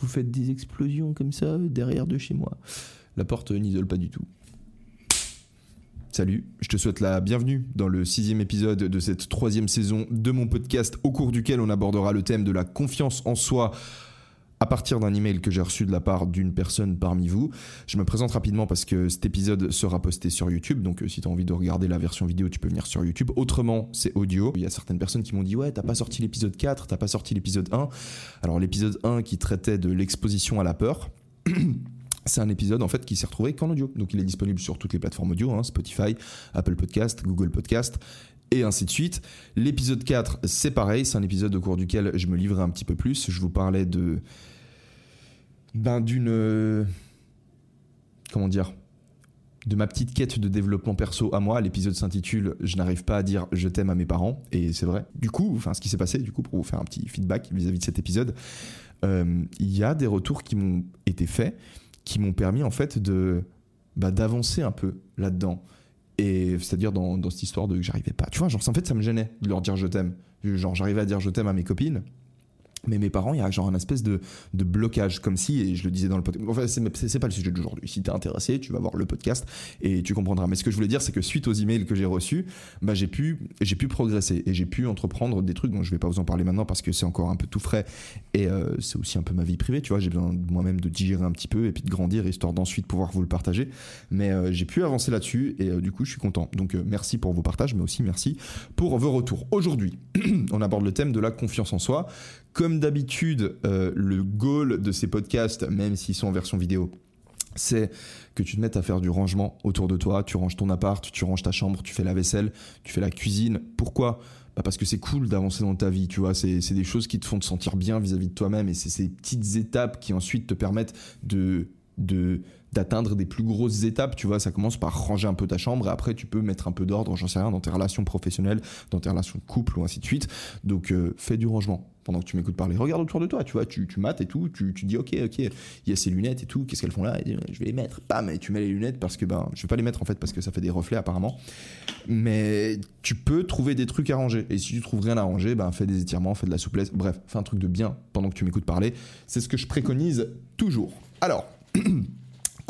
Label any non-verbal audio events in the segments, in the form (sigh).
Vous faites des explosions comme ça derrière de chez moi. La porte n'isole pas du tout. Salut, je te souhaite la bienvenue dans le sixième épisode de cette troisième saison de mon podcast au cours duquel on abordera le thème de la confiance en soi à partir d'un email que j'ai reçu de la part d'une personne parmi vous. Je me présente rapidement parce que cet épisode sera posté sur YouTube, donc euh, si tu as envie de regarder la version vidéo, tu peux venir sur YouTube. Autrement, c'est audio. Il y a certaines personnes qui m'ont dit ouais, t'as pas sorti l'épisode 4, t'as pas sorti l'épisode 1. Alors l'épisode 1 qui traitait de l'exposition à la peur. (clears throat) c'est un épisode en fait qui s'est retrouvé qu'en audio. Donc il est disponible sur toutes les plateformes audio, hein, Spotify, Apple Podcast, Google Podcast et ainsi de suite. L'épisode 4, c'est pareil, c'est un épisode au cours duquel je me livrais un petit peu plus. Je vous parlais de ben, d'une comment dire de ma petite quête de développement perso à moi. L'épisode s'intitule Je n'arrive pas à dire je t'aime à mes parents. Et c'est vrai. Du coup, enfin, ce qui s'est passé, du coup, pour vous faire un petit feedback vis-à-vis de cet épisode, euh, il y a des retours qui m'ont été faits qui m'ont permis en fait de bah, d'avancer un peu là-dedans. Et c'est-à-dire dans, dans, cette histoire de que j'arrivais pas. Tu vois, genre en fait ça me gênait de leur dire je t'aime. Genre j'arrivais à dire je t'aime à mes copines mais mes parents, il y a genre un espèce de, de, blocage, comme si, et je le disais dans le podcast, enfin, c'est pas le sujet d'aujourd'hui. Si t'es intéressé, tu vas voir le podcast et tu comprendras. Mais ce que je voulais dire, c'est que suite aux emails que j'ai reçus, bah, j'ai pu, pu progresser et j'ai pu entreprendre des trucs dont je vais pas vous en parler maintenant parce que c'est encore un peu tout frais et euh, c'est aussi un peu ma vie privée, tu vois. J'ai besoin moi-même de digérer un petit peu et puis de grandir histoire d'ensuite pouvoir vous le partager. Mais euh, j'ai pu avancer là-dessus et euh, du coup, je suis content. Donc, merci pour vos partages, mais aussi merci pour vos retours. Aujourd'hui, (clears throat) on aborde le thème de la confiance en soi comme d'habitude, euh, le goal de ces podcasts, même s'ils sont en version vidéo, c'est que tu te mettes à faire du rangement autour de toi. Tu ranges ton appart, tu ranges ta chambre, tu fais la vaisselle, tu fais la cuisine. Pourquoi? Bah Parce que c'est cool d'avancer dans ta vie, tu vois. C'est des choses qui te font te sentir bien vis-à-vis de toi-même et c'est ces petites étapes qui ensuite te permettent de de d'atteindre des plus grosses étapes, tu vois, ça commence par ranger un peu ta chambre et après tu peux mettre un peu d'ordre, j'en sais rien, dans tes relations professionnelles, dans tes relations de couple ou ainsi de suite. Donc euh, fais du rangement pendant que tu m'écoutes parler. Regarde autour de toi, tu vois, tu, tu mates et tout, tu, tu dis ok, ok, il y a ces lunettes et tout, qu'est-ce qu'elles font là? Je vais les mettre. Pas, mais tu mets les lunettes parce que ben, je vais pas les mettre en fait parce que ça fait des reflets apparemment. Mais tu peux trouver des trucs à ranger. Et si tu trouves rien à ranger, ben fais des étirements, fais de la souplesse, bref, fais un truc de bien pendant que tu m'écoutes parler. C'est ce que je préconise toujours. Alors. (clears throat)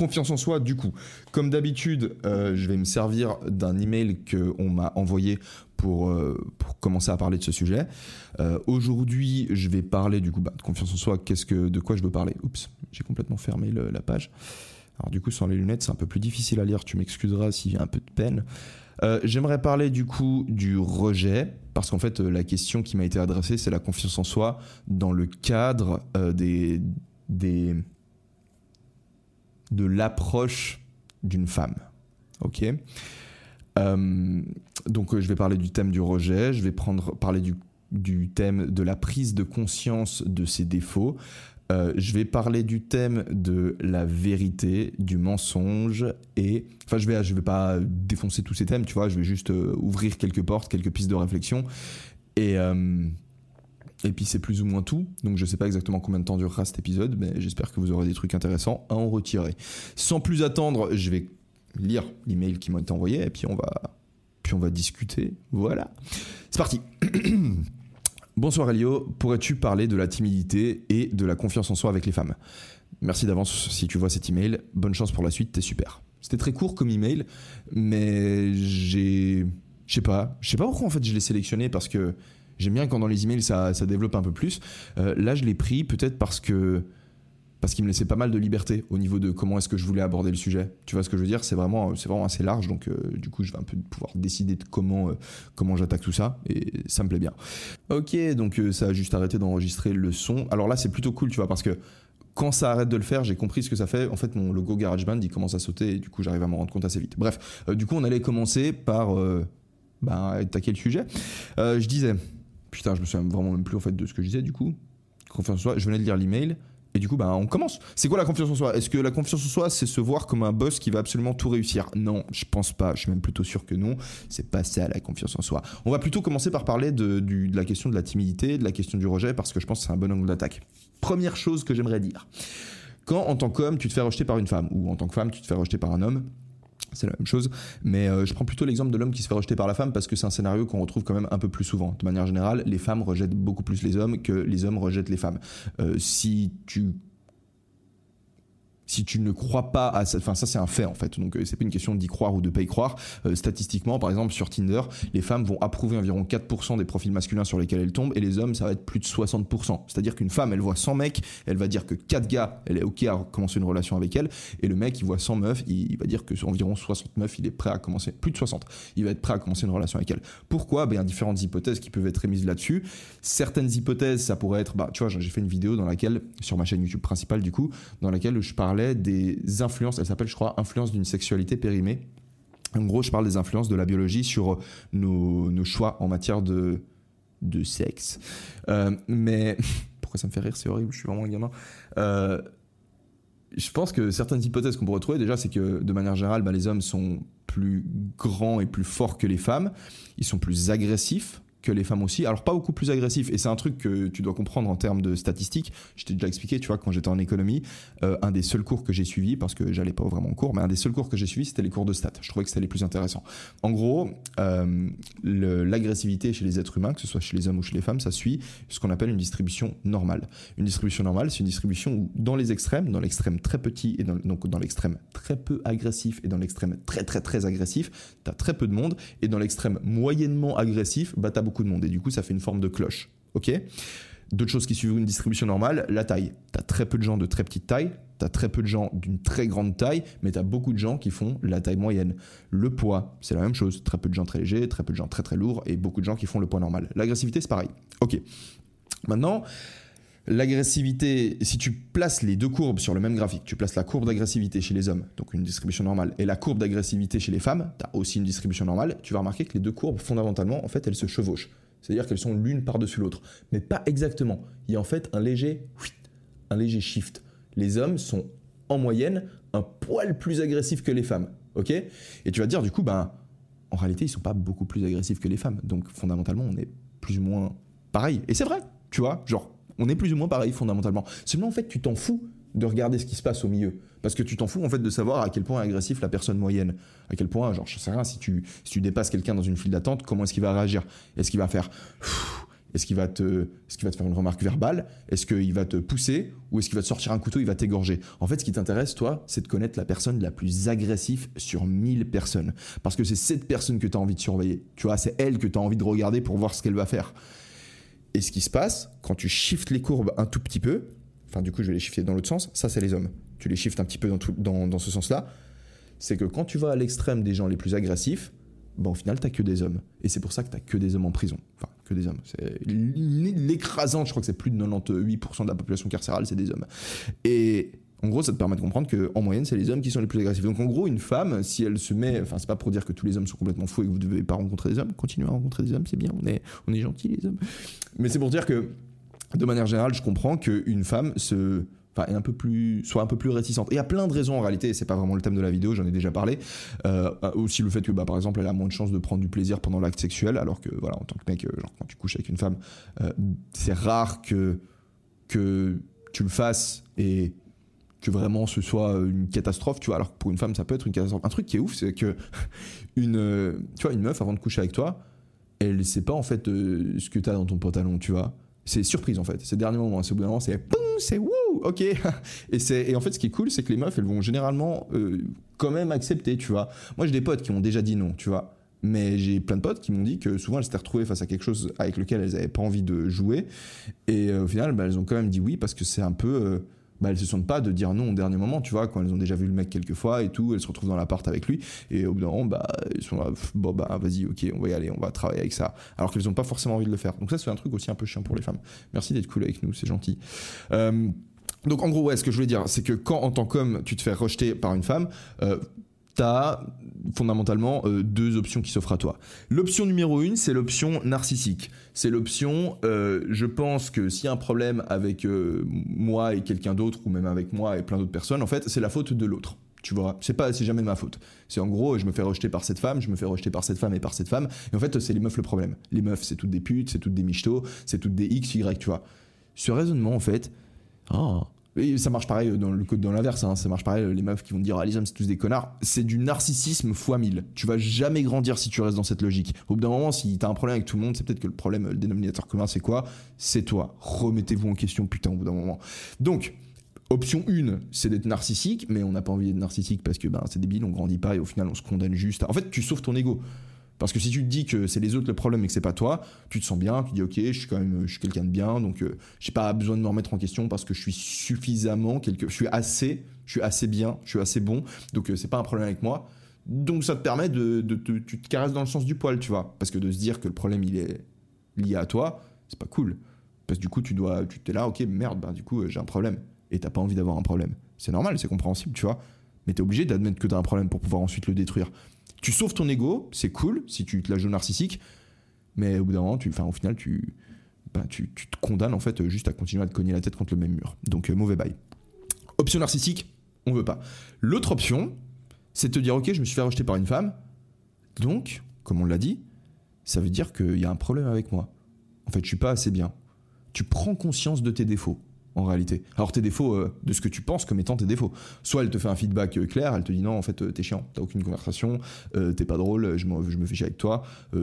Confiance en soi, du coup. Comme d'habitude, euh, je vais me servir d'un email qu'on m'a envoyé pour, euh, pour, commencer à parler de ce sujet. Euh, aujourd'hui, je vais parler du coup bah, de confiance en soi. Qu'est-ce que, de quoi je veux parler? Oups, j'ai complètement fermé la page. Alors du coup, sans les lunettes, c'est un peu plus difficile à lire. Tu m'excuseras s'il y a un peu de peine. J'aimerais parler du coup du rejet, parce qu'en fait, la question qui m'a été adressée, c'est la confiance en soi dans le cadre des de l'approche d'une femme. Ok? Euh, Donc euh, je vais parler du thème du rejet, je vais prendre, parler du, thème de la prise de conscience de ses défauts. Euh, je vais parler du thème de la vérité, du mensonge et enfin je vais je vais pas défoncer tous ces thèmes, tu vois, je vais juste ouvrir quelques portes, quelques pistes de réflexion et et puis c'est plus ou moins tout. Donc je sais pas exactement combien de temps durera cet épisode, mais j'espère que vous aurez des trucs intéressants à en retirer. Sans plus attendre, je vais lire l'email qui m'a été envoyé et puis on va puis on va discuter. Voilà. C'est parti. (clears throat) Bonsoir Elio, pourrais-tu parler de la timidité et de la confiance en soi avec les femmes? Merci d'avance si tu vois cet email. Bonne chance pour la suite, t'es super. C'était très court comme email, mais j'ai je sais pas, je sais pas pourquoi en fait je l'ai sélectionné parce que J'aime bien quand dans les emails ça, ça développe un peu plus. Euh, là, je l'ai pris peut-être parce que parce qu'il me laissait pas mal de liberté au niveau de comment est-ce que je voulais aborder le sujet. Tu vois ce que je veux dire? C'est vraiment, vraiment assez large, donc euh, du coup, je vais un peu pouvoir décider de comment, euh, comment j'attaque tout ça, et ça me plaît bien. Ok, donc ça a juste arrêté d'enregistrer le son. Alors là, c'est plutôt cool, tu vois, parce que quand ça arrête de le faire, j'ai compris ce que ça fait. En fait, mon logo GarageBand, il commence à sauter, et du coup, j'arrive à m'en rendre compte assez vite. Bref, du coup, on allait commencer par bah, attaquer le sujet. je disais putain, je me souviens vraiment même plus en fait de ce que je disais du coup. Confiance en soi, je venais de lire l'email. Et du coup, bah, on commence. C'est quoi la confiance en soi? Est-ce que la confiance en soi, c'est se voir comme un boss qui va absolument tout réussir? Non, je pense pas. Je suis même plutôt sûr que non. C'est pas ça la confiance en soi. On va plutôt commencer par parler de, de la question de la timidité, de la question du rejet, parce que je pense que c'est un bon angle d'attaque. Première chose que j'aimerais dire. Quand en tant qu'homme, tu te fais rejeter par une femme, ou en tant que femme, tu te fais rejeter par un homme, c'est la même chose. Mais euh, je prends plutôt l'exemple de l'homme qui se fait rejeter par la femme parce que c'est un scénario qu'on retrouve quand même un peu plus souvent. De manière générale, les femmes rejettent beaucoup plus les hommes que les hommes rejettent les femmes. Euh, si tu si tu ne crois pas à ça, enfin ça c'est un fait en fait, donc euh, c'est pas une question d'y croire ou de pas y croire. Euh, statistiquement, par exemple sur Tinder, les femmes vont approuver environ 4% des profils masculins sur lesquels elles tombent et les hommes ça va être plus de 60%. C'est-à-dire qu'une femme elle voit 100 mecs, elle va dire que 4 gars, elle est ok à commencer une relation avec elle et le mec il voit 100 meufs, il, va dire que sur environ 60 meufs il est prêt à commencer, plus de 60, il va être prêt à commencer une relation avec elle. Pourquoi? Ben différentes hypothèses qui peuvent être émises là-dessus. Certaines hypothèses ça pourrait être, bah tu vois j'ai fait une vidéo dans laquelle sur ma chaîne YouTube principale du coup, dans laquelle je parlais des influences, elle s'appelle je crois Influence d'une sexualité périmée. En gros, je parle des influences de la biologie sur nos, choix en matière de, sexe. Euh, mais (laughs) pourquoi ça me fait rire C'est horrible, je suis vraiment un gamin. Euh, je pense que certaines hypothèses qu'on pourrait trouver, déjà, c'est que de manière générale, bah, les hommes sont plus grands et plus forts que les femmes. Ils sont plus agressifs que les femmes aussi. Alors pas beaucoup plus agressifs. Et c'est un truc que tu dois comprendre en termes de statistiques. Je t'ai déjà expliqué, tu vois, quand j'étais en économie, euh, un des seuls cours que j'ai suivi, parce que j'allais pas vraiment en cours, mais un des seuls cours que j'ai suivi, c'était les cours de stats. Je trouvais que c'était les plus intéressants. En gros, euh, l'agressivité chez les êtres humains, que ce soit chez les hommes ou chez les femmes, ça suit ce qu'on appelle une distribution normale. Une distribution normale, c'est une distribution où dans les extrêmes, dans l'extrême très petit et dans, donc dans l'extrême très peu agressif et dans l'extrême très très très agressif, t'as très peu de monde et dans l'extrême moyennement agressif, bah t'as de monde et du coup ça fait une forme de cloche. Ok? D'autres choses qui suivent une distribution normale, la taille. Tu as très peu de gens de très petite taille, tu as très peu de gens d'une très grande taille, mais tu as beaucoup de gens qui font la taille moyenne. Le poids, c'est la même chose. Très peu de gens très légers, très peu de gens très très lourds et beaucoup de gens qui font le poids normal. L'agressivité, c'est pareil. Ok. Maintenant, l'agressivité, si tu places les deux courbes sur le même graphique, tu places la courbe d'agressivité chez les hommes, donc une distribution normale, et la courbe d'agressivité chez les femmes, tu as aussi une distribution normale, tu vas remarquer que les deux courbes, fondamentalement, en fait, elles se chevauchent. C'est-à-dire qu'elles sont l'une par-dessus l'autre. Mais pas exactement. Il y a en fait un léger, shift. Les hommes sont en moyenne un poil plus agressifs que les femmes. Ok? Et tu vas dire, du coup, ben, en réalité, ils sont pas beaucoup plus agressifs que les femmes. Donc, fondamentalement, on est plus ou moins pareil. Et c'est vrai, tu vois, genre, on est plus ou moins pareil fondamentalement. Seulement, en fait, tu t'en fous de regarder ce qui se passe au milieu. Parce que tu t'en fous en fait de savoir à quel point est agressif la personne moyenne. À quel point, genre, je sais rien, si tu, si tu dépasses quelqu'un dans une file d'attente, comment est-ce qu'il va réagir? Est-ce qu'il va faire. Est-ce qu'il va, te, est qu'il va te faire une remarque verbale? Est-ce qu'il va te pousser? Ou est-ce qu'il va te sortir un couteau Il va t'égorger? En fait, ce qui t'intéresse, toi, c'est de connaître la personne la plus agressive sur 1000 personnes. Parce que c'est cette personne que tu as envie de surveiller. Tu vois, c'est elle que tu as envie de regarder pour voir ce qu'elle va faire. Et ce qui se passe, quand tu shifts les courbes un tout petit peu, enfin du coup je vais les shifter dans l'autre sens, ça c'est les hommes. Tu les shifts un petit peu dans, dans, dans ce sens-là, c'est que quand tu vas à l'extrême des gens les plus agressifs, bon, au final t'as que des hommes. Et c'est pour ça que t'as que des hommes en prison. Enfin, que des hommes. C'est l'écrasante, je crois que c'est plus de 98% de la population carcérale, c'est des hommes. Et en gros, ça te permet de comprendre qu'en moyenne, c'est les hommes qui sont les plus agressifs. Donc en gros, une femme, si elle se met, enfin c'est pas pour dire que tous les hommes sont complètement fous et que vous ne devez pas rencontrer des hommes, continuez à rencontrer des hommes, c'est bien, on est, on est gentils les hommes. Mais c'est pour dire que, de manière générale, je comprends qu'une femme se, est soit un peu plus réticente. Et il y a plein de raisons en réalité, c'est pas vraiment le thème de la vidéo, j'en ai déjà parlé. Euh, aussi le fait que, bah, par exemple, elle a moins de chances de prendre du plaisir pendant l'acte sexuel, alors que, voilà, en tant que mec, euh, genre, quand tu couches avec une femme, euh, c'est rare que, que tu le fasses et que vraiment ce soit une catastrophe, tu vois. Alors que pour une femme, ça peut être une catastrophe. Un truc qui est ouf, c'est que (laughs) une, euh, tu vois, une meuf avant de coucher avec toi, elle sait pas en fait euh, ce que tu as dans ton pantalon, tu vois. C'est surprise en fait. C'est dernier moment, c'est au bout d'un moment, c'est c'est wouh, ok. (laughs) et et en fait, ce qui est cool, c'est que les meufs, elles vont généralement euh, quand même accepter, tu vois. Moi, j'ai des potes qui m'ont déjà dit non, tu vois. Mais j'ai plein de potes qui m'ont dit que souvent elles s'étaient retrouvées face à quelque chose avec lequel elles n'avaient pas envie de jouer. Et au final, bah, elles ont quand même dit oui parce que c'est un peu bah, elles se sentent pas de dire non au dernier moment, tu vois, quand elles ont déjà vu le mec quelques fois et tout, elles se retrouvent dans l'appart avec lui, et au bout d'un moment, bah, elles sont là, bon, bah, vas-y, ok, on va y aller, on va travailler avec ça, alors qu'elles ont pas forcément envie de le faire. Donc ça, c'est un truc aussi un peu chiant pour les femmes. Merci d'être cool avec nous, c'est gentil. Euh, donc en gros, ouais, ce que je voulais dire, c'est que quand en tant qu'homme, tu te fais rejeter par une femme, euh, tu as fondamentalement euh, deux options qui s'offrent à toi. L'option numéro une, c'est l'option narcissique. C'est l'option, euh, je pense que s'il y a un problème avec euh, moi et quelqu'un d'autre, ou même avec moi et plein d'autres personnes, en fait, c'est la faute de l'autre. Tu vois, c'est pas, c'est jamais ma faute. C'est en gros, je me fais rejeter par cette femme, je me fais rejeter par cette femme et par cette femme. Et en fait, c'est les meufs le problème. Les meufs, c'est toutes des putes, c'est toutes des michtos, c'est toutes des X, Y, tu vois. Ce raisonnement, en fait, oh, et ça marche pareil dans le dans l'inverse, hein. ça marche pareil, les meufs qui vont dire ah les hommes c'est tous des connards, c'est du narcissisme fois 1000. Tu vas jamais grandir si tu restes dans cette logique. Au bout d'un moment, si t'as un problème avec tout le monde, c'est peut-être que le problème, le dénominateur commun, c'est quoi? C'est toi. Remettez-vous en question, putain, au bout d'un moment. Donc, option 1, c'est d'être narcissique, mais on n'a pas envie d'être narcissique parce que ben, c'est débile, on grandit pas et au final on se condamne juste. En fait, tu sauves ton ego. Parce que si tu te dis que c'est les autres le problème et que c'est pas toi, tu te sens bien, tu te dis ok, je suis quand même, je suis quelqu'un de bien, donc euh, j'ai pas besoin de me remettre en question parce que je suis suffisamment, quelque, je suis assez, je suis assez bien, je suis assez bon, donc euh, c'est pas un problème avec moi. Donc ça te permet de, tu te caresses dans le sens du poil, tu vois, parce que de se dire que le problème il est lié à toi, c'est pas cool. Parce que du coup tu dois, tu t'es là, ok, merde, bah du coup euh, j'ai un problème et t'as pas envie d'avoir un problème. C'est normal, c'est compréhensible, tu vois. Mais t'es obligé d'admettre que t'as un problème pour pouvoir ensuite le détruire. Tu sauves ton ego, c'est cool si tu te la joues narcissique, mais au bout d'un moment, tu, au final, tu, ben, tu, tu, te condamnes en fait juste à continuer à te cogner la tête contre le même mur. Donc euh, mauvais bail. Option narcissique, on veut pas. L'autre option, c'est de te dire ok, je me suis fait rejeter par une femme, donc, comme on l'a dit, ça veut dire qu'il y a un problème avec moi. En fait, je suis pas assez bien. Tu prends conscience de tes défauts en réalité. Alors tes défauts, euh, de ce que tu penses comme étant tes défauts. Soit elle te fait un feedback euh, clair, elle te dit non, en fait, euh, t'es chiant, t'as aucune conversation, t'es pas drôle, je, je me fais chier avec toi,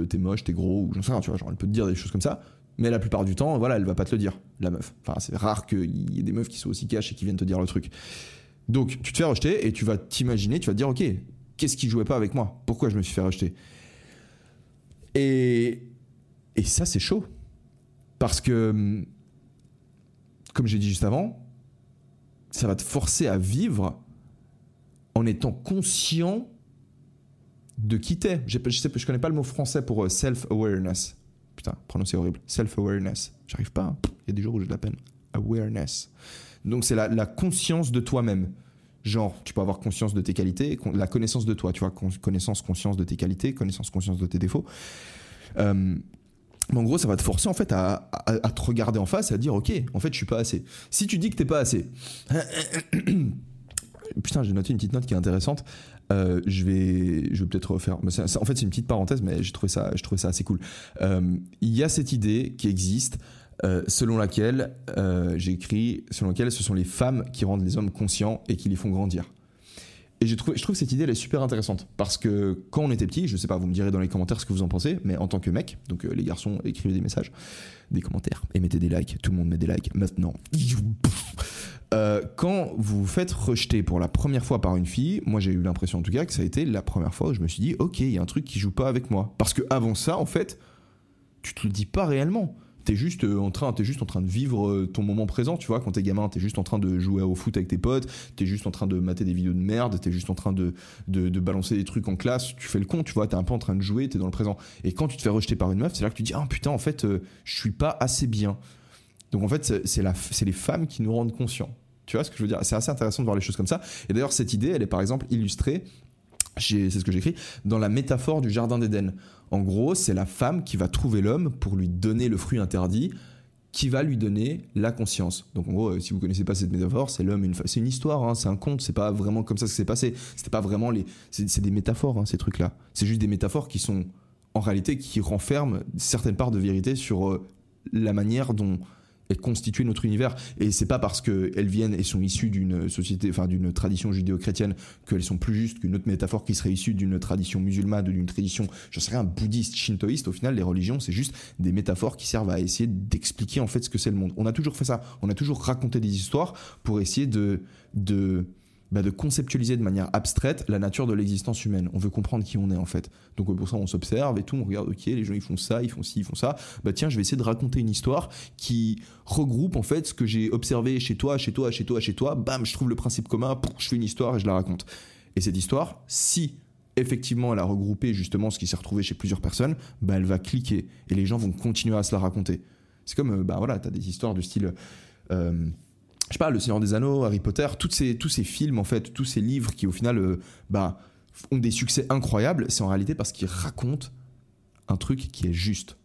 t'es moche, t'es gros, ou j'en sais rien, tu vois, genre elle peut te dire des choses comme ça. Mais la plupart du temps, voilà, elle va pas te le dire, la meuf. Enfin, c'est rare qu'il y ait des meufs qui soient aussi cash et qui viennent te dire le truc. Donc, tu te fais rejeter et tu vas t'imaginer, tu vas te dire, ok, qu'est-ce qui jouait pas avec moi? Pourquoi je me suis fait rejeter? Et, et ça, c'est chaud. Parce que hum, comme j'ai dit juste avant, ça va te forcer à vivre en étant conscient de qui t'es. Je, sais, je connais pas le mot français pour euh, self-awareness. Putain, prononcer horrible. Self-awareness. J'arrive pas. Hein. Il y a des jours où j'ai de la peine. Awareness. Donc c'est la, conscience de toi-même. Genre, tu peux avoir conscience de tes qualités, la connaissance de toi, tu vois, connaissance, conscience de tes qualités, connaissance, conscience de tes défauts. Euh, mais en gros, ça va te forcer en fait à, te regarder en face et à dire ok, en fait, je suis pas assez. Si tu dis que t'es pas assez, (coughs) putain, j'ai noté une petite note qui est intéressante. Euh, je vais, je vais peut-être refaire. En fait, c'est une petite parenthèse, mais j'ai trouvé ça, je trouvais ça assez cool. Euh, il y a cette idée qui existe. Euh, selon laquelle j'ai écrit, selon laquelle ce sont les femmes qui rendent les hommes conscients et qui les font grandir. Et je trouve, cette idée, elle est super intéressante. Parce que quand on était petit, je sais pas, vous me direz dans les commentaires ce que vous en pensez, mais en tant que mec, donc euh, les garçons, écrivez des messages, des commentaires, et mettez des likes. Tout le monde met des likes maintenant. Euh, quand vous vous faites rejeter pour la première fois par une fille, moi j'ai eu l'impression en tout cas que ça a été la première fois où je me suis dit, ok, il y a un truc qui joue pas avec moi. Parce que avant ça, en fait, tu te le dis pas réellement t'es juste euh, en train, es juste en train de vivre euh, ton moment présent, tu vois. Quand t'es gamin, t'es juste en train de jouer au foot avec tes potes, t'es juste en train de mater des vidéos de merde, t'es juste en train de, de, balancer des trucs en classe, tu fais le con, tu vois. T'es un peu en train de jouer, t'es dans le présent. Et quand tu te fais rejeter par une meuf, c'est là que tu dis, ah putain, en fait, euh, je suis pas assez bien. Donc en fait, c'est les femmes qui nous rendent conscients. Tu vois ce que je veux dire? C'est assez intéressant de voir les choses comme ça. Et d'ailleurs, cette idée, elle est par exemple illustrée c'est ce que j'écris, dans la métaphore du jardin d'Éden. En gros, c'est la femme qui va trouver l'homme pour lui donner le fruit interdit, qui va lui donner la conscience. Donc en gros, euh, si vous connaissez pas cette métaphore, c'est l'homme, c'est une histoire, hein, c'est un conte, c'est pas vraiment comme ça que c'est passé. Pas vraiment les, c'est des métaphores hein, ces trucs-là. C'est juste des métaphores qui sont en réalité qui renferment certaines parts de vérité sur euh, la manière dont elles constituent notre univers. Et c'est pas parce qu'elles viennent et sont issues d'une société, enfin d'une tradition judéo-chrétienne, qu'elles sont plus justes qu'une autre métaphore qui serait issue d'une tradition musulmane d'une tradition, je sais rien, bouddhiste, shintoïste. Au final, les religions, c'est juste des métaphores qui servent à essayer d'expliquer en fait ce que c'est le monde. On a toujours fait ça. On a toujours raconté des histoires pour essayer de, de bah, de conceptualiser de manière abstraite la nature de l'existence humaine. On veut comprendre qui on est en fait. Donc pour ça on s'observe et tout, on regarde ok les gens ils font ça, ils font ci, ils font ça. Bah tiens je vais essayer de raconter une histoire qui regroupe en fait ce que j'ai observé chez toi, chez toi, chez toi, chez toi. Bam je trouve le principe commun, je fais une histoire et je la raconte. Et cette histoire, si effectivement elle a regroupé justement ce qui s'est retrouvé chez plusieurs personnes, bah elle va cliquer et les gens vont continuer à se la raconter. C'est comme euh, bah voilà t'as des histoires du style euh, je sais pas, Le Seigneur des Anneaux, Harry Potter, ces, tous ces films, en fait, tous ces livres qui, au final, euh, bah, ont des succès incroyables, c'est en réalité parce qu'ils racontent un truc qui est juste.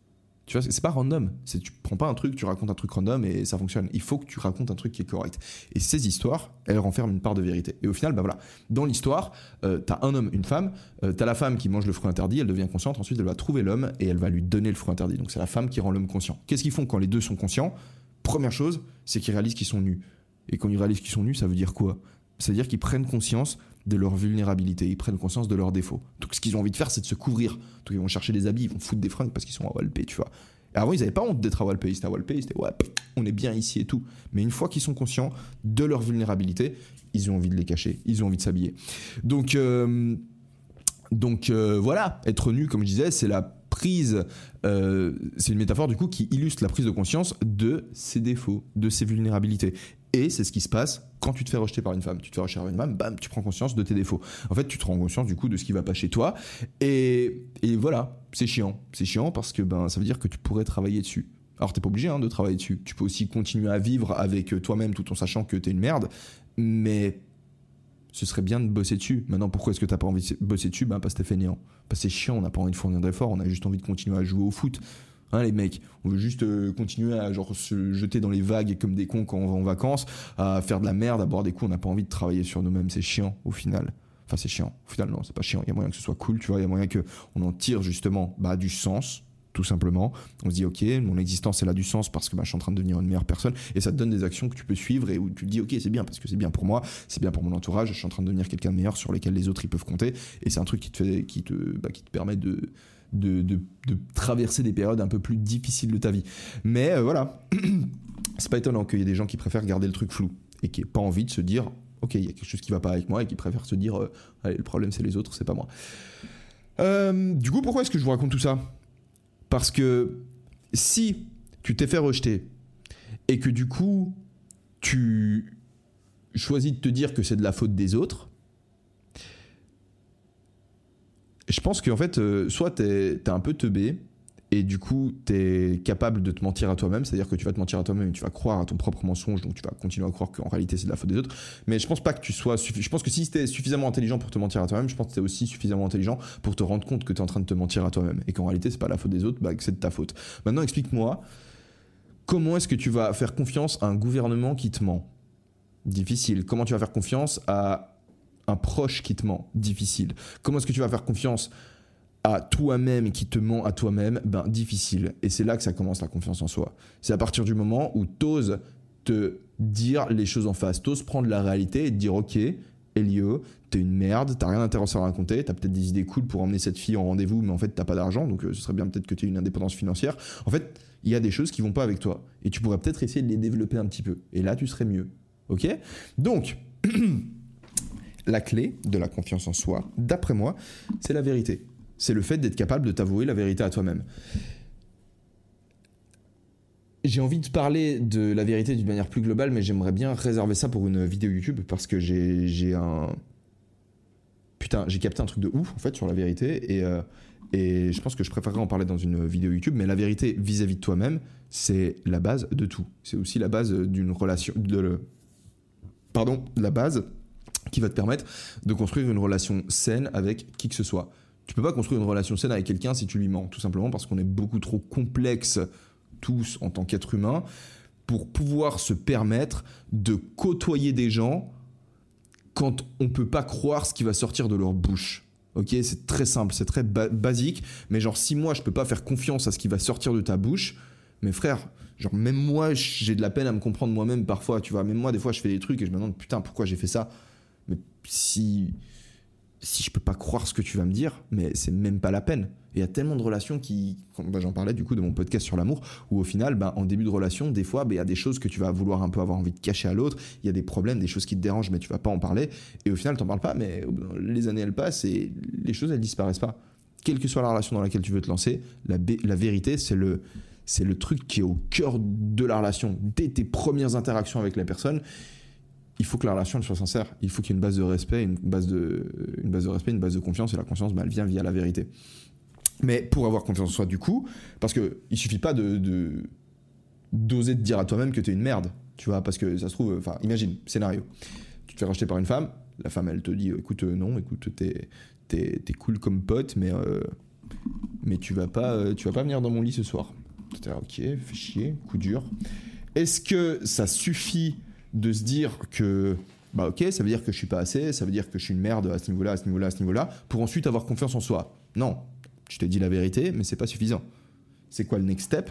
Tu vois, c'est pas random. Tu prends pas un truc, tu racontes un truc random et ça fonctionne. Il faut que tu racontes un truc qui est correct. Et ces histoires, elles renferment une part de vérité. Et au final, bah voilà, dans l'histoire, euh, t'as un homme, une femme. Euh, t'as la femme qui mange le fruit interdit, elle devient consciente. Ensuite, elle va trouver l'homme et elle va lui donner le fruit interdit. Donc c'est la femme qui rend l'homme conscient. Qu'est-ce qu'ils font quand les deux sont conscients? Première chose, c'est qu'ils réalisent qu'ils sont nus. Et quand ils réalisent qu'ils sont nus, ça veut dire quoi? C'est-à-dire qu'ils prennent conscience de leur vulnérabilité, ils prennent conscience de leurs défauts. Donc ce qu'ils ont envie de faire, c'est de se couvrir. Donc ils vont chercher des habits, ils vont foutre des fringues parce qu'ils sont à Walpé, tu vois. Et avant, ils n'avaient pas honte d'être à Walpé, ils étaient à Walpé, ils étaient ouais, on est bien ici et tout. Mais une fois qu'ils sont conscients de leur vulnérabilité, ils ont envie de les cacher, ils ont envie de s'habiller. Donc, euh, donc euh, voilà, être nu, comme je disais, c'est la prise, euh, c'est une métaphore du coup qui illustre la prise de conscience de ses défauts, de ses vulnérabilités. Et c'est ce qui se passe quand tu te fais rejeter par une femme. Tu te fais rejeter par une femme, bam, tu prends conscience de tes défauts. En fait, tu te rends conscience du coup de ce qui va pas chez toi. Et, et voilà, c'est chiant. C'est chiant parce que ben, ça veut dire que tu pourrais travailler dessus. Alors, t'es pas obligé hein, de travailler dessus. Tu peux aussi continuer à vivre avec toi-même tout en sachant que t'es une merde. Mais ce serait bien de bosser dessus. Maintenant, pourquoi est-ce que t'as pas envie de bosser dessus? Ben, Parce que t'es fainéant. Parce que c'est chiant, on n'a pas envie de fournir d'efforts, on a juste envie de continuer à jouer au foot. Hein, les mecs, on veut juste euh, continuer à genre se jeter dans les vagues comme des cons quand on va en vacances, à faire de la merde, à boire des coups. On n'a pas envie de travailler sur nous-mêmes. C'est chiant au final. Enfin, c'est chiant. Au final, non, c'est pas chiant. Il y a moyen que ce soit cool, tu vois. Il y a moyen que on en tire justement bah, du sens, tout simplement. On se dit, ok, mon existence, elle a du sens parce que bah, je suis en train de devenir une meilleure personne. Et ça te donne des actions que tu peux suivre et où tu te dis, ok, c'est bien parce que c'est bien pour moi, c'est bien pour mon entourage, je suis en train de devenir quelqu'un de meilleur sur lesquels les autres ils peuvent compter. Et c'est un truc qui te, bah, permet de, traverser des périodes un peu plus difficiles de ta vie. Mais euh, voilà, (clears throat) c'est pas étonnant qu'il y ait des gens qui préfèrent garder le truc flou et qui n'aient pas envie de se dire, ok, il y a quelque chose qui va pas avec moi et qui préfèrent se dire, euh, allez, le problème c'est les autres, c'est pas moi. Euh, du coup, pourquoi est-ce que je vous raconte tout ça? Parce que si tu t'es fait rejeter et que du coup tu choisis de te dire que c'est de la faute des autres, je pense qu'en fait, euh, soit t'es es un peu teubé, et du coup, t'es capable de te mentir à toi-même, c'est-à-dire que tu vas te mentir à toi-même et tu vas croire à ton propre mensonge, donc tu vas continuer à croire qu'en réalité c'est de la faute des autres. Mais je pense pas que tu sois. Je pense que si t'es suffisamment intelligent pour te mentir à toi-même, je pense que t'es aussi suffisamment intelligent pour te rendre compte que t'es en train de te mentir à toi-même et qu'en réalité c'est pas la faute des autres, bah, que c'est de ta faute. Maintenant, explique-moi comment est-ce que tu vas faire confiance à un gouvernement qui te ment? Difficile. Comment tu vas faire confiance à un proche qui te ment, difficile. Comment est-ce que tu vas faire confiance à toi-même qui te ment à toi-même, ben difficile. Et c'est là que ça commence la confiance en soi. C'est à partir du moment où t'oses te dire les choses en face, t'oses prendre la réalité et te dire ok, Elio, t'es une merde, t'as rien d'intéressant à raconter, t'as peut-être des idées cool pour emmener cette fille en rendez-vous, mais en fait t'as pas d'argent, donc euh, ce serait bien peut-être que t'aies une indépendance financière. En fait, il y a des choses qui vont pas avec toi, et tu pourrais peut-être essayer de les développer un petit peu, et là tu serais mieux. Ok? Donc, (clears throat) la clé de la confiance en soi, d'après moi, c'est la vérité. C'est le fait d'être capable de t'avouer la vérité à toi-même. J'ai envie de parler de la vérité d'une manière plus globale, mais j'aimerais bien réserver ça pour une vidéo YouTube parce que j'ai un. Putain, j'ai capté un truc de ouf en fait sur la vérité et, euh, et je pense que je préférerais en parler dans une vidéo YouTube, mais la vérité vis-à-vis de toi-même, c'est la base de tout. C'est aussi la base d'une relation. Pardon, la base qui va te permettre de construire une relation saine avec qui que ce soit. Tu peux pas construire une relation saine avec quelqu'un si tu lui mens, tout simplement parce qu'on est beaucoup trop complexes tous en tant qu'être humain pour pouvoir se permettre de côtoyer des gens quand on peut pas croire ce qui va sortir de leur bouche. Ok, c'est très simple, c'est très basique, mais genre si moi je peux pas faire confiance à ce qui va sortir de ta bouche, mes frères, genre même moi j'ai de la peine à me comprendre moi-même parfois, tu vois, même moi des fois je fais des trucs et je me demande putain pourquoi j'ai fait ça? Mais si si je peux pas croire ce que tu vas me dire, mais c'est même pas la peine. Il y a tellement de relations qui, bah, j'en parlais du coup de mon podcast sur l'amour, où au final, bah, en début de relation, des fois, bah, il y a des choses que tu vas vouloir un peu avoir envie de cacher à l'autre, il y a des problèmes, des choses qui te dérangent, mais tu vas pas en parler, et au final, t'en parles pas, mais les années elles passent et les choses elles disparaissent pas. Quelle que soit la relation dans laquelle tu veux te lancer, la, la vérité, c'est le, c'est le truc qui est au cœur de la relation, dès tes premières interactions avec la personne il faut que la relation soit sincère. Il faut qu'il y ait une base de respect, une base de, une base de respect, une base de confiance. Et la confiance, bah, elle vient via la vérité. Mais pour avoir confiance en soi, du coup, parce que il suffit pas de d'oser te dire à toi-même que tu es une merde, tu vois, parce que ça se trouve, enfin, imagine, scénario, tu te fais racheter par une femme, la femme, elle te dit, écoute, euh, non, écoute, t'es t'es es cool comme pote, mais, euh, mais tu vas pas, euh, tu vas pas venir dans mon lit ce soir. ok, fais chier, coup dur. Est-ce que ça suffit de se dire que bah ok, ça veut dire que je suis pas assez, ça veut dire que je suis une merde à ce niveau-là, à ce niveau-là, à ce niveau-là, pour ensuite avoir confiance en soi. Non, je te dis la vérité, mais c'est pas suffisant. C'est quoi le next step?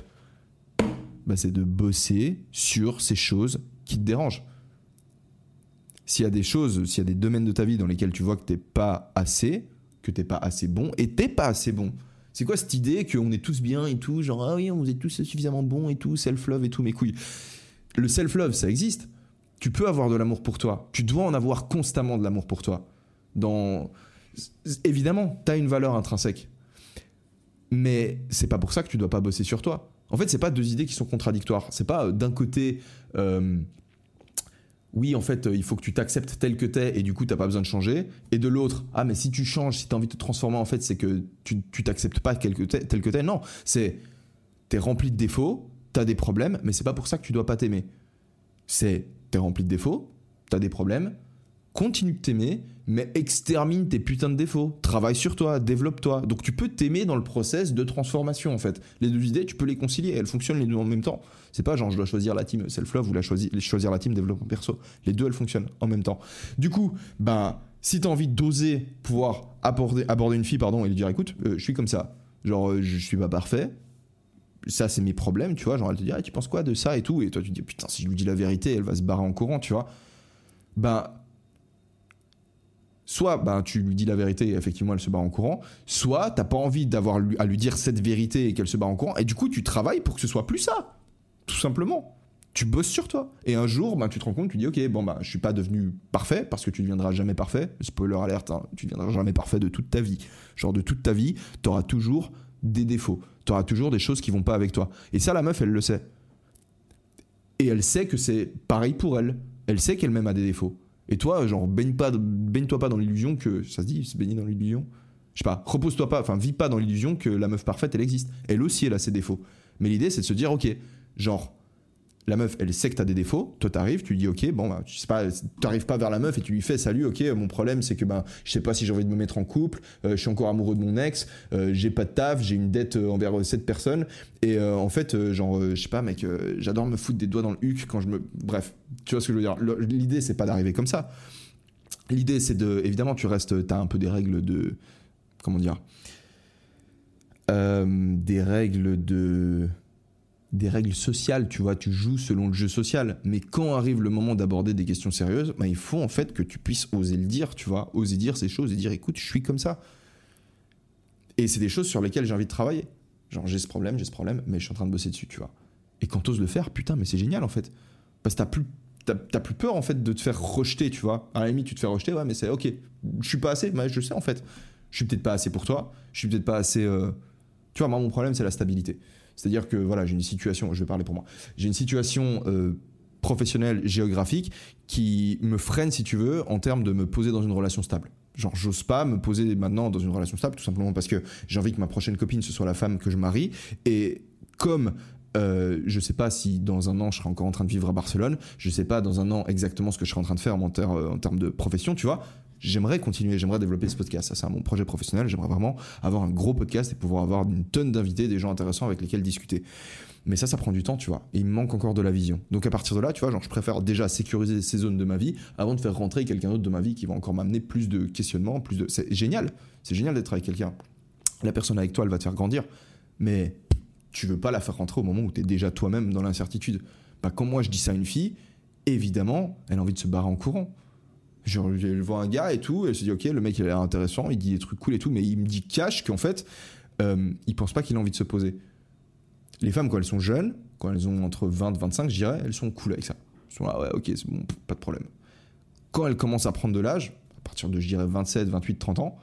Bah, C'est de bosser sur ces choses qui te dérangent. S'il y a des choses, s'il y a des domaines de ta vie dans lesquels tu vois que t'es pas assez, que t'es pas assez bon, et t'es pas assez bon. C'est quoi cette idée qu'on est tous bien et tout, genre ah oui, on est tous suffisamment bons et tout, self-love et tout, mes couilles? Le self-love, ça existe tu peux avoir de l'amour pour toi. Tu dois en avoir constamment de l'amour pour toi. Évidemment, tu as une valeur intrinsèque. Mais c'est pas pour ça que tu dois pas bosser sur toi. En fait, c'est pas deux idées qui sont contradictoires. C'est pas euh, d'un côté, euh, oui, en fait, il faut que tu t'acceptes tel que t'es et du coup, t'as pas besoin de changer. Et de l'autre, ah, mais si tu changes, si tu as envie de te transformer, en fait, c'est que tu, tu t'acceptes pas tel que t'es. Tel que t'es. Non, c'est t'es rempli de défauts, t'as des problèmes, mais c'est pas pour ça que tu dois pas t'aimer. C'est t'es rempli de défauts, t'as des problèmes, continue de t'aimer, mais extermine tes putains de défauts. Travaille sur toi, développe-toi. Donc tu peux t'aimer dans le process de transformation en fait. Les deux idées, tu peux les concilier, elles fonctionnent les deux en même temps. C'est pas genre je dois choisir la team self-love ou la choisir, choisir la team développement perso. Les deux, elles fonctionnent en même temps. Du coup, ben, si t'as envie d'oser pouvoir aborder, aborder une fille pardon, et lui dire écoute, euh, je suis comme ça. Genre, euh, je suis pas parfait, ça c'est mes problèmes, tu vois, genre elle te dit ah, tu penses quoi de ça et tout et toi tu te dis putain si je lui dis la vérité, elle va se barrer en courant, tu vois. Ben soit ben, tu lui dis la vérité et effectivement elle se barre en courant, soit t'as pas envie d'avoir à lui dire cette vérité et qu'elle se barre en courant et du coup tu travailles pour que ce soit plus ça, tout simplement. Tu bosses sur toi et un jour ben, tu te rends compte, tu dis ok bon ben je suis pas devenu parfait parce que tu ne deviendras jamais parfait. Spoiler alerte, hein, tu ne deviendras jamais parfait de toute ta vie. Genre de toute ta vie, tu auras toujours des défauts. Tu auras toujours des choses qui vont pas avec toi. Et ça, la meuf, elle le sait. Et elle sait que c'est pareil pour elle. Elle sait qu'elle-même a des défauts. Et toi, genre, baigne pas, baigne-toi pas dans l'illusion que. Ça se dit, se baigner dans l'illusion Je sais pas, repose-toi pas, enfin, vis pas dans l'illusion que la meuf parfaite, elle existe. Elle aussi, elle a ses défauts. Mais l'idée, c'est de se dire, ok, genre, la meuf, elle sait que t'as des défauts. Toi, t'arrives, tu lui dis, ok, bon, bah, tu sais pas, t'arrives pas vers la meuf et tu lui fais, salut, ok, mon problème, c'est que ben, je sais pas si j'ai envie de me mettre en couple, euh, je suis encore amoureux de mon ex, euh, j'ai pas de taf, j'ai une dette euh, envers cette personne. Et en fait, genre, je sais pas, mec, j'adore me foutre des doigts dans le huc quand je me. Bref, tu vois ce que je veux dire? L'idée, c'est pas d'arriver comme ça. L'idée, c'est de. Évidemment, tu restes. T'as un peu des règles de. Comment dire? Des règles de des règles sociales, tu vois, tu joues selon le jeu social. Mais quand arrive le moment d'aborder des questions sérieuses, bah, il faut en fait que tu puisses oser le dire, tu vois, oser dire ces choses et dire écoute, je suis comme ça. Et c'est des choses sur lesquelles j'ai envie de travailler. Genre j'ai ce problème, j'ai ce problème, mais je suis en train de bosser dessus, tu vois. Et quand tu oses le faire, putain, mais c'est génial en fait. Parce que t'as plus, t'as, plus peur en fait de te faire rejeter, tu vois. À la limite, tu te fais rejeter, ouais, mais c'est ok, je suis pas assez, mais je sais en fait. Je suis peut-être pas assez pour toi, je suis peut-être pas assez. Euh, tu vois, moi, mon problème, c'est la stabilité. C'est-à-dire que voilà, j'ai une situation, je vais parler pour moi, j'ai une situation euh, professionnelle, géographique, qui me freine, si tu veux, en termes de me poser dans une relation stable. Genre, j'ose pas me poser maintenant dans une relation stable, tout simplement parce que j'ai envie que ma prochaine copine, ce soit la femme que je marie. Et comme euh, je sais pas si dans un an je serai encore en train de vivre à Barcelone, je sais pas dans un an exactement ce que je serai en train de faire en termes de profession, tu vois j'aimerais continuer, j'aimerais développer ce podcast. Ça, c'est mon projet professionnel. J'aimerais vraiment avoir un gros podcast et pouvoir avoir une tonne d'invités, des gens intéressants avec lesquels discuter. Mais ça, ça prend du temps, tu vois. Et il me manque encore de la vision. Donc à partir de là, tu vois, genre, je préfère déjà sécuriser ces zones de ma vie avant de faire rentrer quelqu'un d'autre de ma vie qui va encore m'amener plus de questionnements, plus de. C'est génial. C'est génial d'être avec quelqu'un. La personne avec toi, elle va te faire grandir. Mais tu veux pas la faire rentrer au moment où tu es déjà toi-même dans l'incertitude. Bah, quand moi je dis ça à une fille, évidemment, elle a envie de se barrer en courant. Je, vois un gars et tout, et je dis, ok, le mec il a l'air intéressant, il dit des trucs cool et tout, mais il me dit cash qu'en fait, euh, il pense pas qu'il a envie de se poser. Les femmes, quand elles sont jeunes, quand elles ont entre 20 et 25, je dirais, elles sont cool avec ça. Elles sont là, ouais, ok, c'est bon, pas de problème. Quand elles commencent à prendre de l'âge, à partir de, je dirais, 27, 28, 30 ans,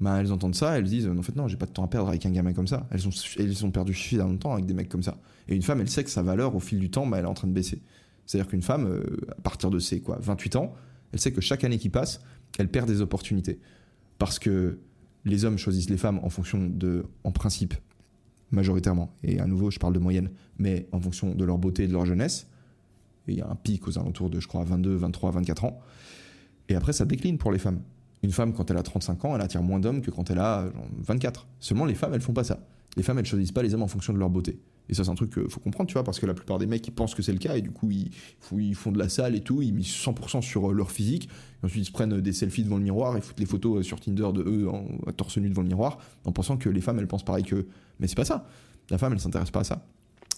bah, elles entendent ça, elles disent, en fait, non, j'ai pas de temps à perdre avec un gamin comme ça. Elles ont, elles ont perdu suffisamment de temps avec des mecs comme ça. Et une femme, elle sait que sa valeur, au fil du temps, bah, elle est en train de baisser. C'est-à-dire qu'une femme, euh, à partir de ses quoi, 28 ans, elle sait que chaque année qui passe, elle perd des opportunités. Parce que les hommes choisissent les femmes en fonction de, en principe, majoritairement, et à nouveau je parle de moyenne, mais en fonction de leur beauté et de leur jeunesse. Et il y a un pic aux alentours de, je crois, 22, 23, 24 ans. Et après, ça décline pour les femmes. Une femme, quand elle a 35 ans, elle attire moins d'hommes que quand elle a 24. Seulement, les femmes, elles font pas ça. Les femmes, elles choisissent pas les hommes en fonction de leur beauté. Et ça, c'est un truc qu'il faut comprendre, tu vois, parce que la plupart des mecs, ils pensent que c'est le cas, et du coup, ils, font de la salle et tout, ils misent 100% sur leur physique, et ensuite ils se prennent des selfies devant le miroir, ils foutent les photos sur Tinder de eux en, à torse nu devant le miroir, en pensant que les femmes, elles pensent pareil qu'eux. Mais c'est pas ça. La femme, elle s'intéresse pas à ça.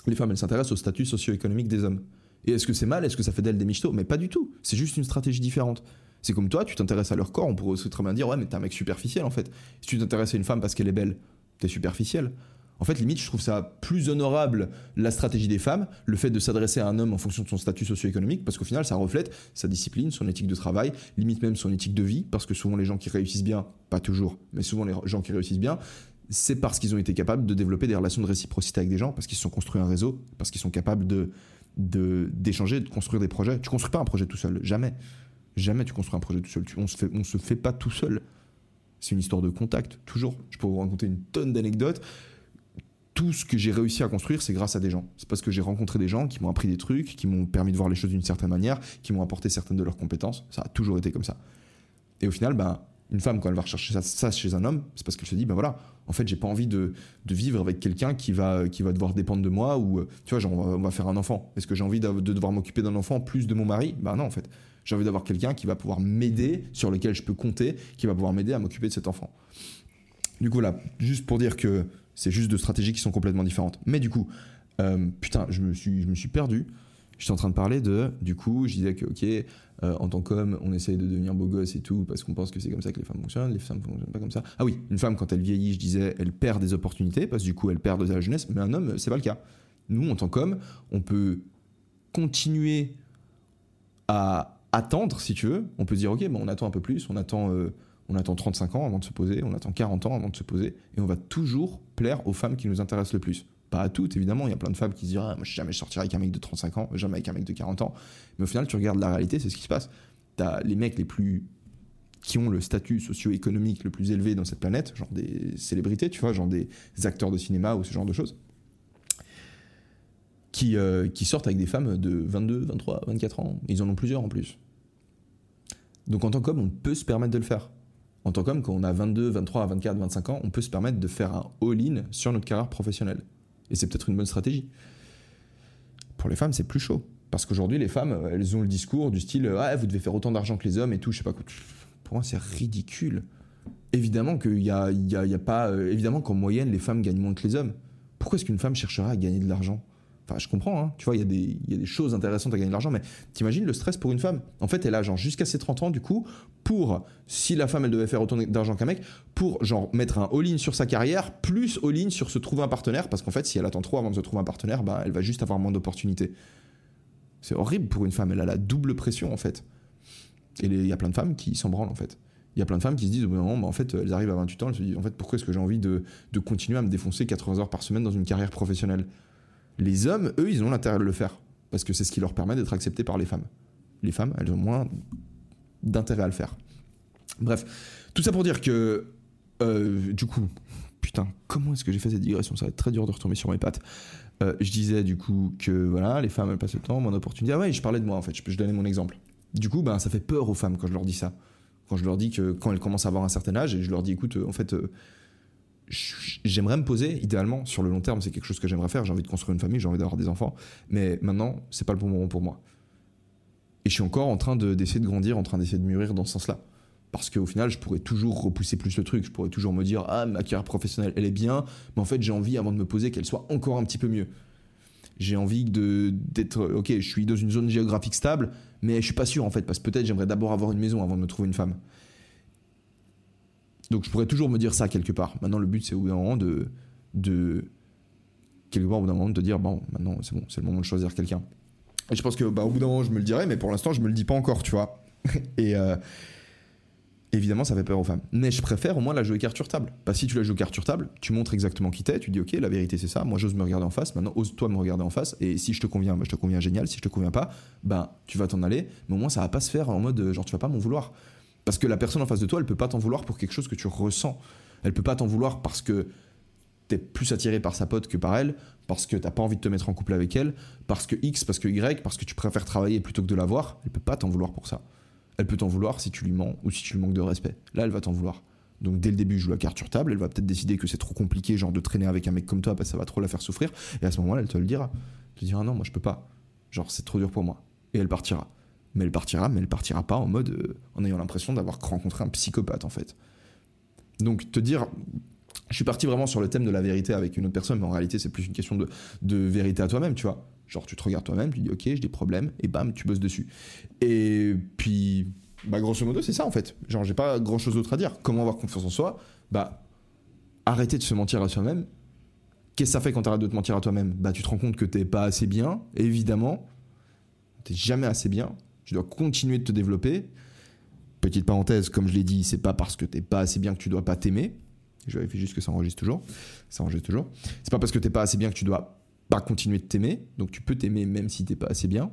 Les femmes, elles s'intéressent au statut socio-économique des hommes. Et est-ce que c'est mal? Est-ce que ça fait d'elles des michetots? Mais pas du tout. C'est juste une stratégie différente. C'est comme toi, tu t'intéresses à leur corps, on pourrait aussi très bien dire, ouais, mais t'es un mec superficiel en fait. Si tu t'intéresses à une femme parce qu'elle est belle, t'es superficiel. En fait, limite, je trouve ça plus honorable la stratégie des femmes, le fait de s'adresser à un homme en fonction de son statut socio-économique, parce qu'au final, ça reflète sa discipline, son éthique de travail, limite même son éthique de vie, parce que souvent les gens qui réussissent bien, pas toujours, mais souvent les gens qui réussissent bien, c'est parce qu'ils ont été capables de développer des relations de réciprocité avec des gens, parce qu'ils se sont construits un réseau, parce qu'ils sont capables d'échanger, de, construire des projets. Tu construis pas un projet tout seul, jamais. Jamais tu construis un projet tout seul. on se fait, on se fait pas tout seul. C'est une histoire de contact, toujours. Je peux vous raconter une tonne d'anecdotes. Tout ce que j'ai réussi à construire, c'est grâce à des gens. C'est parce que j'ai rencontré des gens qui m'ont appris des trucs, qui m'ont permis de voir les choses d'une certaine manière, qui m'ont apporté certaines de leurs compétences. Ça a toujours été comme ça. Et au final, ben, une femme, quand elle va rechercher ça, chez un homme, c'est parce qu'elle se dit, ben voilà, en fait, j'ai pas envie de, vivre avec quelqu'un qui va, qui va devoir dépendre de moi ou, tu vois, on va, faire un enfant. Est-ce que j'ai envie de, devoir m'occuper d'un enfant plus de mon mari? Ben non, en fait. J'ai envie d'avoir quelqu'un qui va pouvoir m'aider, sur lequel je peux compter, qui va pouvoir m'aider à m'occuper de cet enfant. Du coup, là, juste pour dire que c'est juste deux stratégies qui sont complètement différentes. Mais du coup, euh, putain, je me, suis, je me suis perdu. J'étais en train de parler de, du coup, je disais que, ok, euh, en tant qu'homme, on essaye de devenir beau gosse et tout, parce qu'on pense que c'est comme ça que les femmes fonctionnent, les femmes ne fonctionnent pas comme ça. Ah oui, une femme, quand elle vieillit, je disais, elle perd des opportunités, parce que du coup, elle perd de la jeunesse, mais un homme, c'est pas le cas. Nous, en tant qu'homme, on peut continuer à attendre, si tu veux. On peut dire, ok, bon, on attend un peu plus, on attend, euh, on attend 35 ans avant de se poser, on attend 40 ans avant de se poser, et on va toujours plaire aux femmes qui nous intéressent le plus. Pas à toutes, évidemment, il y a plein de femmes qui se disent, ah, moi, jamais je avec un mec de 35 ans, jamais avec un mec de 40 ans. Mais au final, tu regardes la réalité, c'est ce qui se passe. T'as les mecs les plus qui ont le statut socio-économique le plus élevé dans cette planète, genre des célébrités, tu vois, genre des acteurs de cinéma ou ce genre de choses, qui, euh, qui sortent avec des femmes de 22, 23, 24 ans. Ils en ont plusieurs en plus. Donc en tant qu'homme, on peut se permettre de le faire. En tant qu'homme, quand on a 22, 23, 24, 25 ans, on peut se permettre de faire un all-in sur notre carrière professionnelle. Et c'est peut-être une bonne stratégie. Pour les femmes, c'est plus chaud. Parce qu'aujourd'hui, les femmes, elles ont le discours du style Ah, vous devez faire autant d'argent que les hommes et tout, je sais pas quoi. Pour moi, c'est ridicule. Évidemment qu'il y a, pas. Euh, évidemment qu'en moyenne, les femmes gagnent moins que les hommes. Pourquoi est-ce qu'une femme cherchera à gagner de l'argent? Enfin, je comprends, hein. tu vois, il y, a des choses intéressantes à gagner de l'argent, mais t'imagines le stress pour une femme? En fait, elle a genre jusqu'à ses 30 ans, du coup, pour, si la femme, elle devait faire autant d'argent qu'un mec, pour genre mettre un all-in sur sa carrière, plus all-in sur se trouver un partenaire, parce qu'en fait, si elle attend trop avant de se trouver un partenaire, bah, elle va juste avoir moins d'opportunités. C'est horrible pour une femme, elle a la double pression, en fait. Et il y a plein de femmes qui s'en branlent, en fait. Il y a plein de femmes qui se disent au bout moment, bah, en fait, elles arrivent à 28 ans, elles se disent, en fait, pourquoi est-ce que j'ai envie de, de continuer à me défoncer 80 heures par semaine dans une carrière professionnelle? Les hommes, eux, ils ont l'intérêt de le faire. Parce que c'est ce qui leur permet d'être acceptés par les femmes. Les femmes, elles ont moins d'intérêt à le faire. Bref, tout ça pour dire que, euh, du coup, putain, comment est-ce que j'ai fait cette digression? Ça va être très dur de retomber sur mes pattes. Euh, je disais du coup que voilà, les femmes elles passent le temps, mon opportunité. Ah ouais, je parlais de moi en fait, je, je donnais mon exemple. Du coup, ben, ça fait peur aux femmes quand je leur dis ça. Quand je leur dis que quand elles commencent à avoir un certain âge, et je leur dis écoute, en fait, euh, j'aimerais me poser, idéalement, sur le long terme, c'est quelque chose que j'aimerais faire. J'ai envie de construire une famille, j'ai envie d'avoir des enfants. Mais maintenant, c'est pas le bon moment pour moi. Et je suis encore en train d'essayer de, grandir, en train d'essayer de mûrir dans ce sens-là. Parce qu'au final, je pourrais toujours repousser plus le truc. Je pourrais toujours me dire, ah, ma carrière professionnelle, elle est bien. Mais en fait, j'ai envie, avant de me poser, qu'elle soit encore un petit peu mieux. J'ai envie d'être, ok, je suis dans une zone géographique stable, mais je suis pas sûr en fait, parce que peut-être j'aimerais d'abord avoir une maison avant de me trouver une femme. Donc je pourrais toujours me dire ça quelque part. Maintenant, le but, c'est au bout d'un moment de, de. Quelque part, au bout d'un moment, de dire bon, maintenant, c'est bon, c'est le moment de choisir quelqu'un. Et je pense que, bah, au bout d'un moment, je me le dirai, mais pour l'instant, je me le dis pas encore, tu vois. (laughs) Et. Euh, évidemment, ça fait peur aux femmes. Mais je préfère au moins la jouer carte sur table. Que si tu la joues carte sur table, tu montres exactement qui t'es, tu dis ok, la vérité c'est ça, moi j'ose me regarder en face, maintenant ose-toi me regarder en face, et si je te conviens, bah, je te conviens génial, si je te conviens pas, bah tu vas t'en aller, mais au moins ça va pas se faire en mode genre tu vas pas m'en vouloir. Parce que la personne en face de toi, elle peut pas t'en vouloir pour quelque chose que tu ressens. Elle peut pas t'en vouloir parce que t'es plus attiré par sa pote que par elle, parce que t'as pas envie de te mettre en couple avec elle, parce que X, parce que Y, parce que tu préfères travailler plutôt que de la voir. Elle peut pas t'en vouloir pour ça. elle peut t'en vouloir si tu lui mens ou si tu lui manques de respect. Là, elle va t'en vouloir. Donc dès le début, je joue la carte sur table, elle va peut-être décider que c'est trop compliqué, genre de traîner avec un mec comme toi, parce que ça va trop la faire souffrir. Et à ce moment-là, elle te le dira. Elle te dira non, moi je peux pas. Genre c'est trop dur pour moi. Et elle partira. Mais elle partira, mais elle partira pas en mode euh, en ayant l'impression d'avoir rencontré un psychopathe en fait. Donc te dire, je suis parti vraiment sur le thème de la vérité avec une autre personne, mais en réalité c'est plus une question de, de vérité à toi-même, tu vois. Genre tu te regardes toi-même, tu dis ok j'ai des problèmes, et bam tu bosses dessus. Et puis bah, grosso modo, c'est ça en fait. Genre, j'ai pas grand chose d'autre à dire. Comment avoir confiance en soi? Bah, arrêter de se mentir à soi-même. Qu'est-ce que ça fait quand tu arrêtes de te mentir à toi-même? Bah, tu te rends compte que t'es pas assez bien, évidemment. T'es jamais assez bien. Tu dois continuer de te développer. Petite parenthèse, comme je l'ai dit, c'est pas parce que t'es pas assez bien que tu dois pas t'aimer. Je vérifie juste que ça enregistre toujours. Ça enregistre toujours. C'est pas parce que t'es pas assez bien que tu dois pas continuer de t'aimer. Donc tu peux t'aimer même si t'es pas assez bien.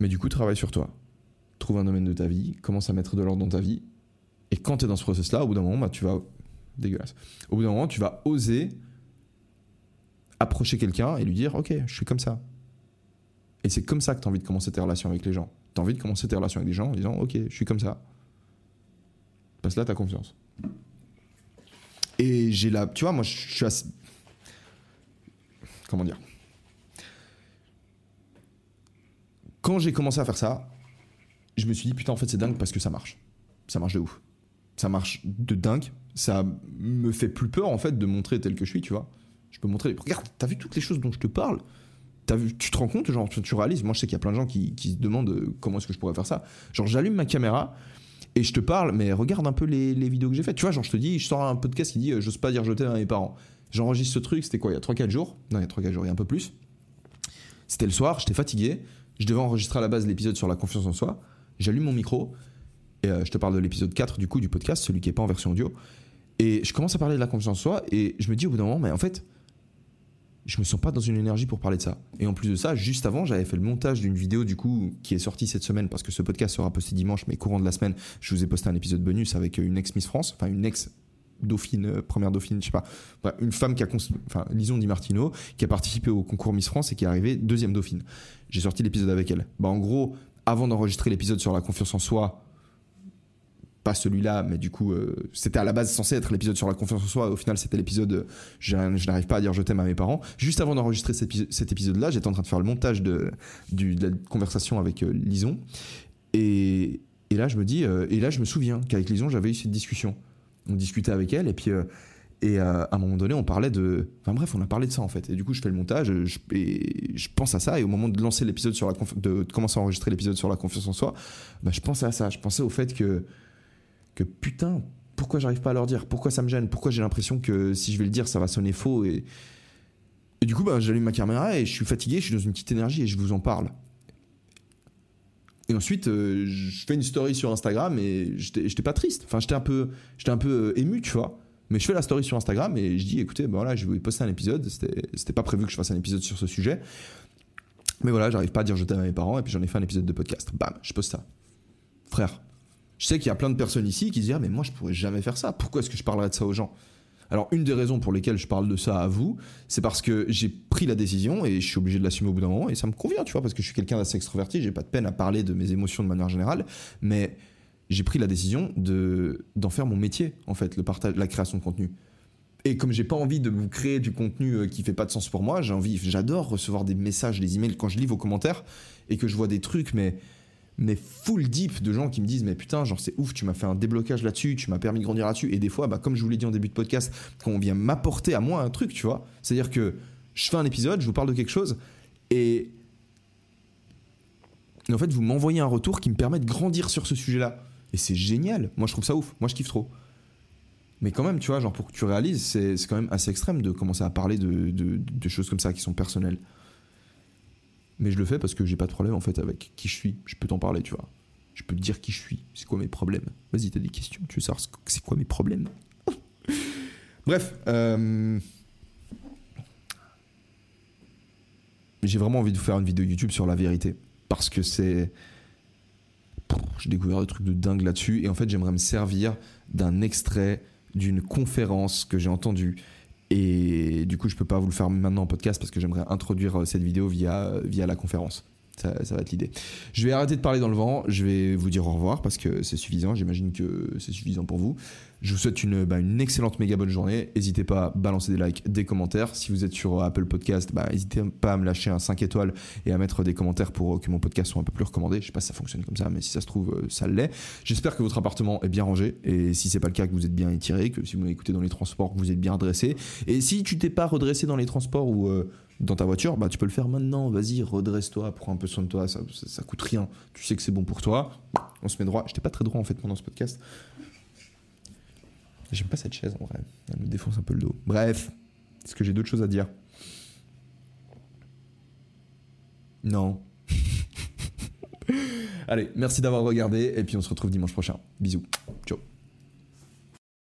Mais du coup, travaille sur toi trouve un domaine de ta vie, commence à mettre de l'ordre dans ta vie. Et quand tu es dans ce process-là, au bout d'un moment, bah, tu vas. Dégueulasse. Au bout d'un moment, tu vas oser approcher quelqu'un et lui dire Ok, je suis comme ça. Et c'est comme ça que tu as envie de commencer tes relations avec les gens. Tu as envie de commencer tes relations avec des gens en disant Ok, je suis comme ça. Parce que là, tu as confiance. Et j'ai la. Tu vois, moi, je suis assez. Comment dire? Quand j'ai commencé à faire ça, je me suis dit, putain, en fait, c'est dingue parce que ça marche. Ça marche de ouf. Ça marche de dingue. Ça me fait plus peur, en fait, de montrer tel que je suis, tu vois. Je peux montrer. Regarde, t'as vu toutes les choses dont je te parle? Vu, Tu te rends compte, genre, tu, réalises. Moi, je sais qu'il y a plein de gens qui, se demandent euh, comment est-ce que je pourrais faire ça. Genre, j'allume ma caméra et je te parle, mais regarde un peu les, vidéos que j'ai faites. Tu vois, genre, je te dis, je sors un podcast qui dit, euh, j'ose pas dire je t'aime à mes parents. J'enregistre ce truc, c'était quoi, il y a 3-4 jours? Non, il y a 3-4 jours, il y a un peu plus. C'était le soir, j'étais fatigué. Je devais enregistrer à la base l'épisode sur la confiance en soi j'allume mon micro, et euh, je te parle de l'épisode 4 du coup du podcast, celui qui n'est pas en version audio, et je commence à parler de la confiance en soi, et je me dis au bout d'un moment, mais en fait, je me sens pas dans une énergie pour parler de ça. Et en plus de ça, juste avant, j'avais fait le montage d'une vidéo du coup qui est sortie cette semaine parce que ce podcast sera posté dimanche, mais courant de la semaine, je vous ai posté un épisode bonus avec une ex Miss France, enfin une ex dauphine, euh, première dauphine, je sais pas, une femme qui a, enfin Lison Di Martino, qui a participé au concours Miss France et qui est arrivée deuxième dauphine. J'ai sorti l'épisode avec elle. Bah en gros, avant d'enregistrer l'épisode sur la confiance en soi, pas celui-là, mais du coup, euh, c'était à la base censé être l'épisode sur la confiance en soi. Au final, c'était l'épisode euh, je, n'arrive pas à dire je t'aime à mes parents. Juste avant d'enregistrer cet, épisode-là, j'étais en train de faire le montage de, la conversation avec euh, Lison. Et, là, je me dis, et là, je me souviens qu'avec Lison, j'avais eu cette discussion. On discutait avec elle, et puis et à un moment donné, on parlait de. Enfin bref, on a parlé de ça en fait. Et du coup, je fais le montage je, et je pense à ça. Et au moment de lancer l'épisode sur la de, commencer à enregistrer l'épisode sur la confiance en soi, bah, je pensais à ça. Je pensais au fait que que putain, pourquoi j'arrive pas à leur dire? Pourquoi ça me gêne? Pourquoi j'ai l'impression que si je vais le dire, ça va sonner faux Et, du coup, bah, j'allume ma caméra et je suis fatigué. Je suis dans une petite énergie et je vous en parle. Et ensuite, euh, je fais une story sur Instagram et j'étais pas triste. Enfin, j'étais un peu, j'étais un peu euh, ému, tu vois. Mais je fais la story sur Instagram et je dis écoutez, ben voilà, je vais poster un épisode. C'était pas prévu que je fasse un épisode sur ce sujet. Mais voilà, j'arrive pas à dire je t'aime à mes parents et puis j'en ai fait un épisode de podcast. Bam, je poste ça. Frère, je sais qu'il y a plein de personnes ici qui se disent ah, mais moi je pourrais jamais faire ça. Pourquoi est-ce que je parlerais de ça aux gens? Alors, une des raisons pour lesquelles je parle de ça à vous, c'est parce que j'ai pris la décision et je suis obligé de l'assumer au bout d'un moment et ça me convient, tu vois, parce que je suis quelqu'un d'assez extroverti, j'ai pas de peine à parler de mes émotions de manière générale, mais j'ai pris la décision de d'en faire mon métier en fait, le partage, la création de contenu. Et comme j'ai pas envie de vous créer du contenu euh, qui fait pas de sens pour moi, j'ai envie, j'adore recevoir des messages, des emails quand je lis vos commentaires et que je vois des trucs, mais mais full deep de gens qui me disent mais putain genre c'est ouf tu m'as fait un déblocage là-dessus tu m'as permis de grandir là-dessus et des fois bah, comme je vous l'ai dit en début de podcast quand on vient m'apporter à moi un truc tu vois c'est à dire que je fais un épisode je vous parle de quelque chose et, en fait vous m'envoyez un retour qui me permet de grandir sur ce sujet là et c'est génial. Moi, je trouve ça ouf. Moi, je kiffe trop. Mais quand même, tu vois, genre pour que tu réalises, c'est quand même assez extrême de commencer à parler de, de, choses comme ça qui sont personnelles. Mais je le fais parce que j'ai pas de problème en fait avec qui je suis. Je peux t'en parler, tu vois. Je peux te dire qui je suis. C'est quoi mes problèmes? Vas-y, t'as des questions. Tu veux savoir c'est quoi mes problèmes? (laughs) Bref. Euh, j'ai vraiment envie de faire une vidéo YouTube sur la vérité. Parce que c'est j'ai découvert des trucs de dingue là-dessus. Et en fait, j'aimerais me servir d'un extrait d'une conférence que j'ai entendue. Et du coup, je peux pas vous le faire maintenant en podcast parce que j'aimerais introduire euh, cette vidéo via, via la conférence. Ça, va être l'idée. Je vais arrêter de parler dans le vent. Je vais vous dire au revoir parce que c'est suffisant. J'imagine que c'est suffisant pour vous. Je vous souhaite une, bah, une, excellente méga bonne journée. N'hésitez pas à balancer des likes, des commentaires. Si vous êtes sur Apple Podcast, bah, n'hésitez pas à me lâcher un 5 étoiles et à mettre des commentaires pour que mon podcast soit un peu plus recommandé. Je sais pas si ça fonctionne comme ça, mais si ça se trouve, euh, ça l'est. J'espère que votre appartement est bien rangé et si c'est pas le cas, que vous êtes bien étiré, que si vous m'écoutez dans les transports, que vous êtes bien redressé. Et si tu t'es pas redressé dans les transports ou euh, dans ta voiture, bah, tu peux le faire maintenant. Vas-y, redresse-toi, prends un peu soin de toi. Ça, ça, coûte rien. Tu sais que c'est bon pour toi. On se met droit. J'étais pas très droit en fait pendant ce podcast. J'aime pas cette chaise en vrai. Elle me défonce un peu le dos. Bref, est-ce que j'ai d'autres choses à dire? Non. (laughs) Allez, merci d'avoir regardé et puis on se retrouve dimanche prochain. Bisous. Ciao.